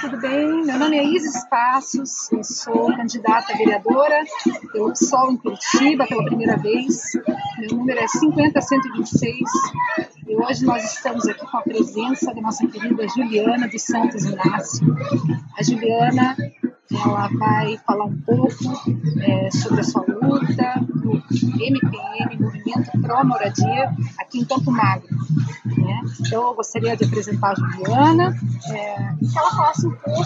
tudo bem? Meu nome é Isis Passos, eu sou candidata a vereadora pelo PSOL em Curitiba pela primeira vez. Meu número é 50126 e hoje nós estamos aqui com a presença da nossa querida Juliana dos Santos Inácio. A Juliana ela vai falar um pouco é, sobre a sua luta no MPM, Movimento Pro Moradia, aqui em Campo Magro. Né? Então, eu gostaria de apresentar a Juliana, é, que ela falasse um pouco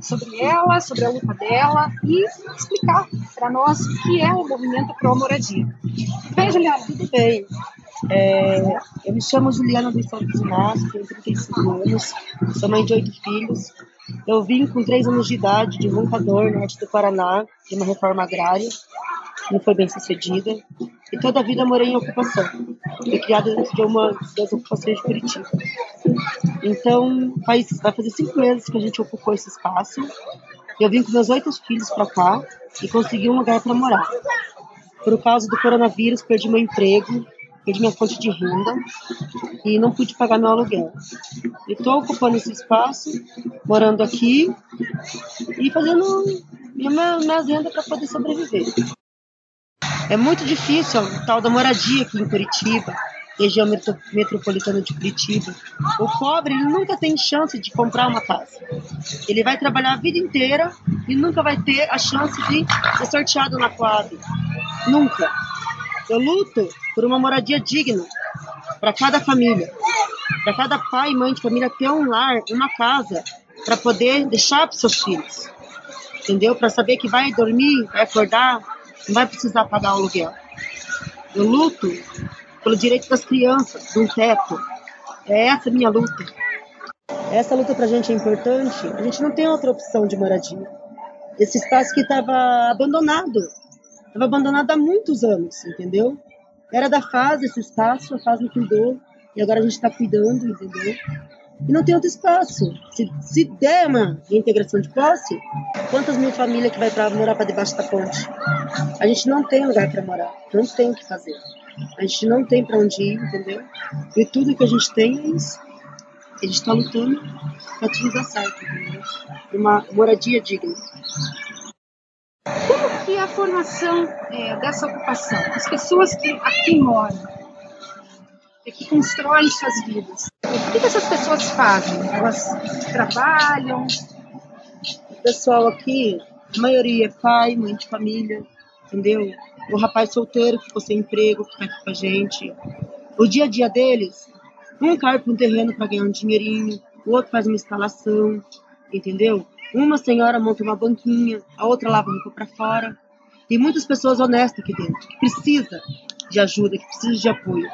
sobre ela, sobre a luta dela e explicar para nós o que é o Movimento Pro Moradia. Tudo bem, Juliana? Tudo bem. É, eu me chamo Juliana dos Santos Inácio, tenho 35 anos, sou mãe de oito filhos, eu vim com três anos de idade de Roncador, norte do Paraná, de uma reforma agrária, não foi bem sucedida, e toda a vida morei em ocupação. Fui criada dentro de uma das ocupações de Curitiba. Então, faz, vai fazer cinco meses que a gente ocupou esse espaço. Eu vim com meus oito filhos para cá e consegui um lugar para morar. Por causa do coronavírus, perdi meu emprego, perdi minha fonte de renda e não pude pagar meu aluguel. Estou ocupando esse espaço, morando aqui e fazendo minha, minha renda para poder sobreviver. É muito difícil o tal da moradia aqui em Curitiba, região metropolitana de Curitiba. O pobre ele nunca tem chance de comprar uma casa. Ele vai trabalhar a vida inteira e nunca vai ter a chance de ser sorteado na Coab. Nunca. Eu luto por uma moradia digna para cada família, para cada pai e mãe de família ter um lar, uma casa para poder deixar para seus filhos, entendeu? Para saber que vai dormir, vai acordar, não vai precisar pagar o aluguel. Eu luto pelo direito das crianças, de um teto. É essa minha luta. Essa luta para a gente é importante. A gente não tem outra opção de moradia. Esse espaço que estava abandonado, estava abandonado há muitos anos, entendeu? Era da fase esse espaço, a fase cuidou, e agora a gente está cuidando, entendeu? E não tem outro espaço. Se, se der uma integração de posse, quantas mil famílias que vai para morar para debaixo da ponte? A gente não tem lugar para morar, não tem o que fazer. A gente não tem para onde ir, entendeu? E tudo que a gente tem é isso. A gente está lutando para tudo dar certo, entendeu? Uma moradia digna a formação é, dessa ocupação? As pessoas que aqui moram, que constroem suas vidas. O que, essas pessoas fazem? Elas trabalham? O pessoal aqui, a maioria é pai, mãe de família, entendeu? O rapaz solteiro que ficou sem emprego, que está aqui com a gente. O dia a dia deles, um cai para um terreno para ganhar um dinheirinho, o outro faz uma instalação, entendeu? Uma senhora monta uma banquinha, a outra lava roupa para fora. Tem muitas pessoas honestas aqui dentro, que precisa de ajuda, que precisa de apoio.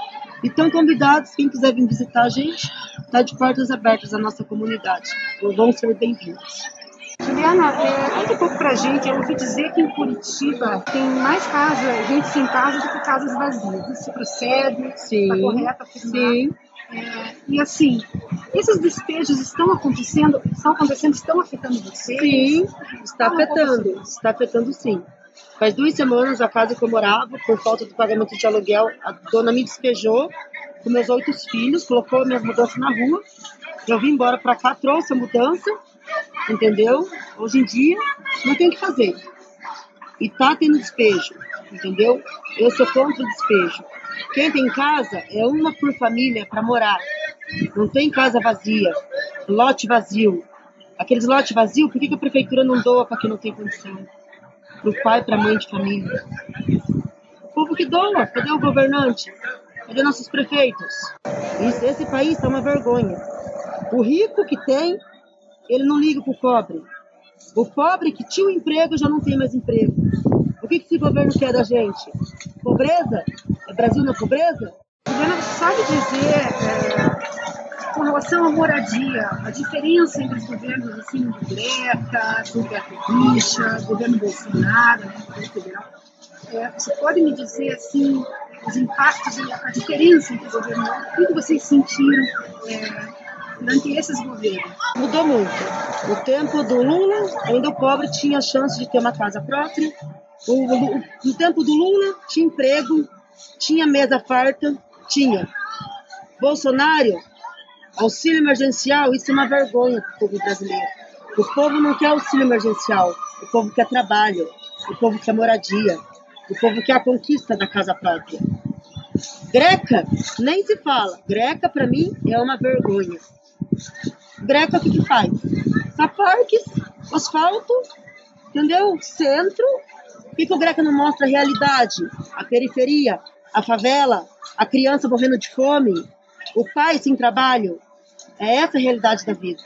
Então, convidados, quem quiser vir visitar a gente, está de portas abertas à nossa comunidade. Vão ser bem-vindos. Juliana, é, conta um pouco pra gente. Eu ouvi dizer que em Curitiba tem mais casa, gente sem casa do que casas vazias. Isso procede? Sim. Está correto afirmar? Sim. É, e assim, esses despejos estão acontecendo, estão acontecendo, estão afetando vocês? Sim, está afetando, está afetando sim. Faz duas semanas a casa que eu morava, por falta do pagamento de aluguel, a dona me despejou com meus oito filhos, colocou minhas mudanças na rua. Eu vim embora para cá, trouxe a mudança, entendeu? Hoje em dia não tem o que fazer. E tá tendo despejo, entendeu? Eu sou contra o despejo. Quem tem casa é uma por família para morar. Não tem casa vazia, lote vazio. Aqueles lotes vazios, por que, a prefeitura não doa para quem não tem condição? Para o pai, para a mãe de família. O povo que doa, cadê o governante? Cadê nossos prefeitos? Isso, esse país é uma vergonha. O rico que tem, ele não liga para o pobre. O pobre que tinha um emprego já não tem mais emprego. O que, que esse governo quer da gente? Pobreza? É Brasil na pobreza? O governo sabe dizer, é, com relação à moradia, a diferença entre os governos assim, do Greca, do Beto governo Bolsonaro, né, governo federal. É, você pode me dizer assim, os impactos, a diferença entre os governos, o que vocês sentiram é, durante esses governos? Mudou muito. No tempo do Lula, ainda o pobre tinha chance de ter uma casa própria. no tempo do Lula, tinha emprego, tinha mesa farta, tinha. Bolsonaro, auxílio emergencial, isso é uma vergonha para o povo brasileiro. O povo não quer auxílio emergencial, o povo quer trabalho, o povo quer moradia, o povo quer a conquista da casa própria. Greca, nem se fala. Greca, para mim, é uma vergonha. Greca, o que, que faz? Tá parques, asfalto, entendeu? Centro. Por que, que o Greca não mostra a realidade? A periferia, a favela, a criança morrendo de fome, o pai sem trabalho. É essa a realidade da vida.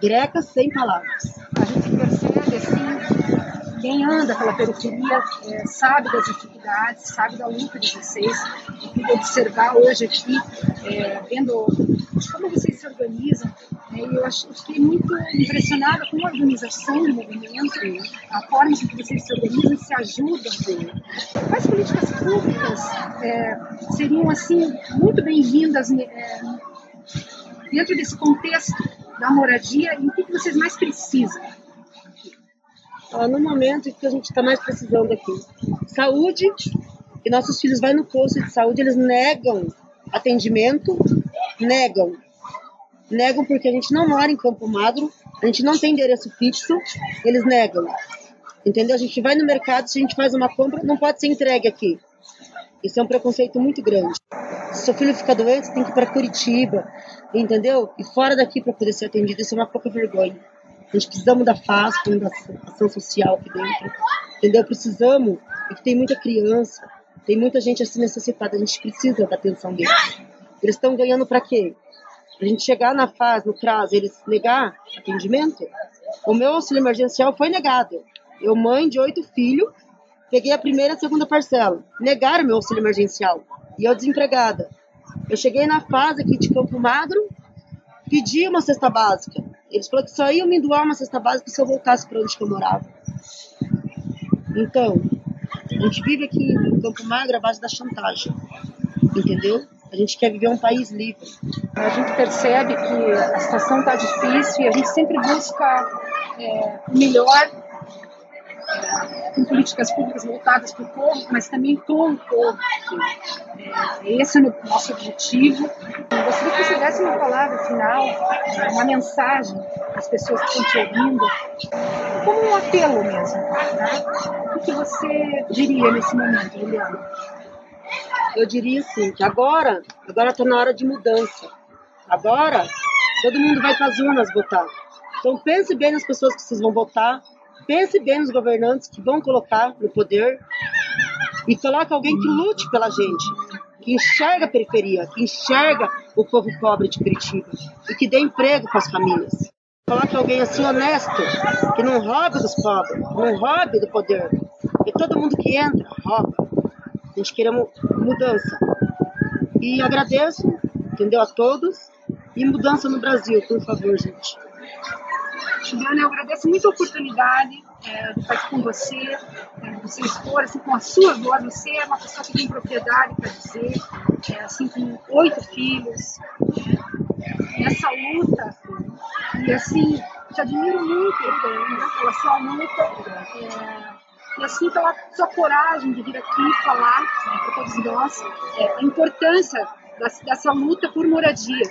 Greca sem palavras. A gente percebe assim, quem anda pela periferia é, sabe das dificuldades, sabe da luta de vocês. Eu pude observar hoje aqui, é, vendo como vocês se organizam, né, e eu fiquei muito impressionada com a organização do movimento, a forma em que vocês se organizam e se ajudam. Quais políticas públicas é, seriam assim muito bem-vindas é, dentro desse contexto da moradia e o que, vocês mais precisam? no momento que a gente está mais precisando aqui, saúde, e nossos filhos vão no posto de saúde, eles negam atendimento, negam. Negam porque a gente não mora em Campo Magro, a gente não tem endereço fixo, eles negam. Entendeu? A gente vai no mercado, se a gente faz uma compra, não pode ser entregue aqui. Isso é um preconceito muito grande. Se seu filho fica doente, tem que ir para Curitiba, entendeu? E fora daqui para poder ser atendido, isso é uma pouca vergonha. A gente precisamos da FAS, da ação social aqui dentro, entendeu? Precisamos, porque tem muita criança, tem muita gente assim necessitada, a gente precisa da atenção deles. Eles estão ganhando para quê? Para a gente chegar na fase, no CRAS, eles negar atendimento? O meu auxílio emergencial foi negado. Eu, mãe de oito filhos, peguei a primeira e a segunda parcela. Negaram meu auxílio emergencial. E eu desempregada. Eu cheguei na fase aqui de Campo Magro, pedi uma cesta básica. Eles falaram que só iam me doar uma cesta básica se eu voltasse para onde eu morava. Então, a gente vive aqui em Campo Magro à base da chantagem. Entendeu? A gente quer viver um país livre. A gente percebe que a situação está difícil e a gente sempre busca é, melhor com políticas públicas voltadas para o povo, mas também com o povo. É, esse é o nosso objetivo. Eu gostaria que você desse uma palavra final, uma mensagem às pessoas que estão te ouvindo, como um apelo mesmo. Tá? O que você diria nesse momento, Juliana? Eu diria assim, que agora, agora está na hora de mudança. Agora, todo mundo vai para as urnas votar. Então pense bem nas pessoas que vocês vão votar, Pense bem nos governantes que vão colocar no poder e coloque alguém que lute pela gente, que enxerga a periferia, que enxerga o povo pobre de Curitiba e que dê emprego para as famílias. Coloque alguém assim honesto, que não roube dos pobres, não roube do poder. E todo mundo que entra, rouba. A gente queremos mudança. E agradeço, entendeu, a todos. E mudança no Brasil, por favor, gente. Juliana, eu agradeço muito a oportunidade é, de estar aqui com você, é, você expor assim, com a sua voz. Você é uma pessoa que tem propriedade para dizer, é, assim, com oito filhos, é, nessa luta. E assim, te admiro muito né, pela sua luta. É, e assim pela sua coragem de vir aqui falar né, para todos nós é, a importância dessa, dessa luta por moradia.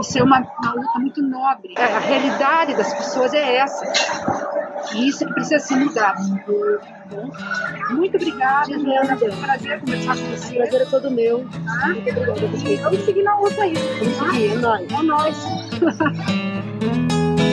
Isso é uma, uma luta muito nobre. É, a realidade das pessoas é essa. E isso precisa ser mudado. Muito obrigada, Juliana. Foi um prazer conversar com você. O prazer é todo meu. Tá? Muito obrigada. Vamos seguir na outra aí. Vamos seguir, é nóis. É nóis.